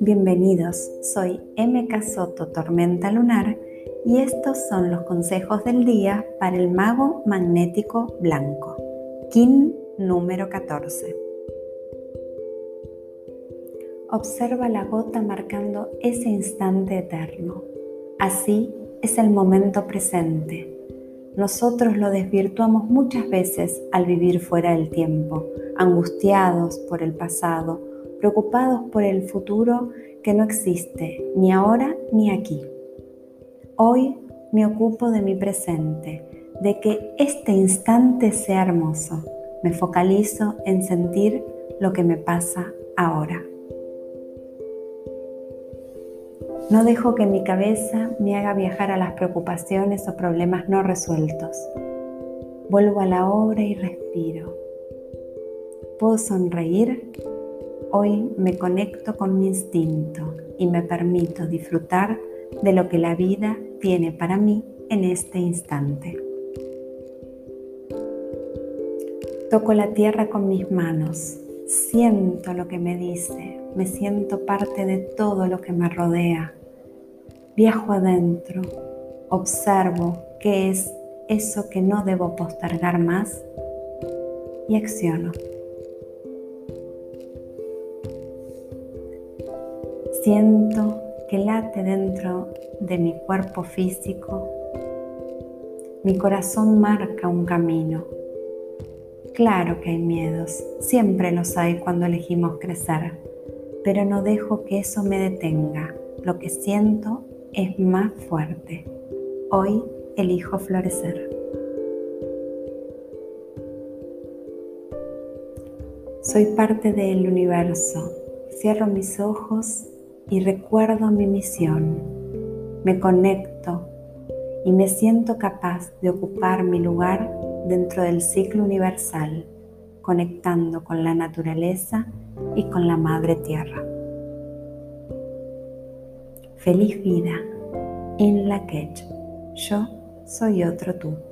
Bienvenidos, soy MK Soto Tormenta Lunar y estos son los consejos del día para el mago magnético blanco, Kin número 14. Observa la gota marcando ese instante eterno. Así es el momento presente. Nosotros lo desvirtuamos muchas veces al vivir fuera del tiempo, angustiados por el pasado, preocupados por el futuro que no existe ni ahora ni aquí. Hoy me ocupo de mi presente, de que este instante sea hermoso. Me focalizo en sentir lo que me pasa ahora. No dejo que mi cabeza me haga viajar a las preocupaciones o problemas no resueltos. Vuelvo a la obra y respiro. Puedo sonreír Hoy me conecto con mi instinto y me permito disfrutar de lo que la vida tiene para mí en este instante. Toco la tierra con mis manos, siento lo que me dice, me siento parte de todo lo que me rodea. Viajo adentro, observo qué es eso que no debo postergar más y acciono. Siento que late dentro de mi cuerpo físico. Mi corazón marca un camino. Claro que hay miedos, siempre los hay cuando elegimos crecer, pero no dejo que eso me detenga. Lo que siento es más fuerte. Hoy elijo florecer. Soy parte del universo. Cierro mis ojos y recuerdo mi misión. Me conecto y me siento capaz de ocupar mi lugar dentro del ciclo universal, conectando con la naturaleza y con la Madre Tierra. Feliz vida, In la Yo soy otro tú.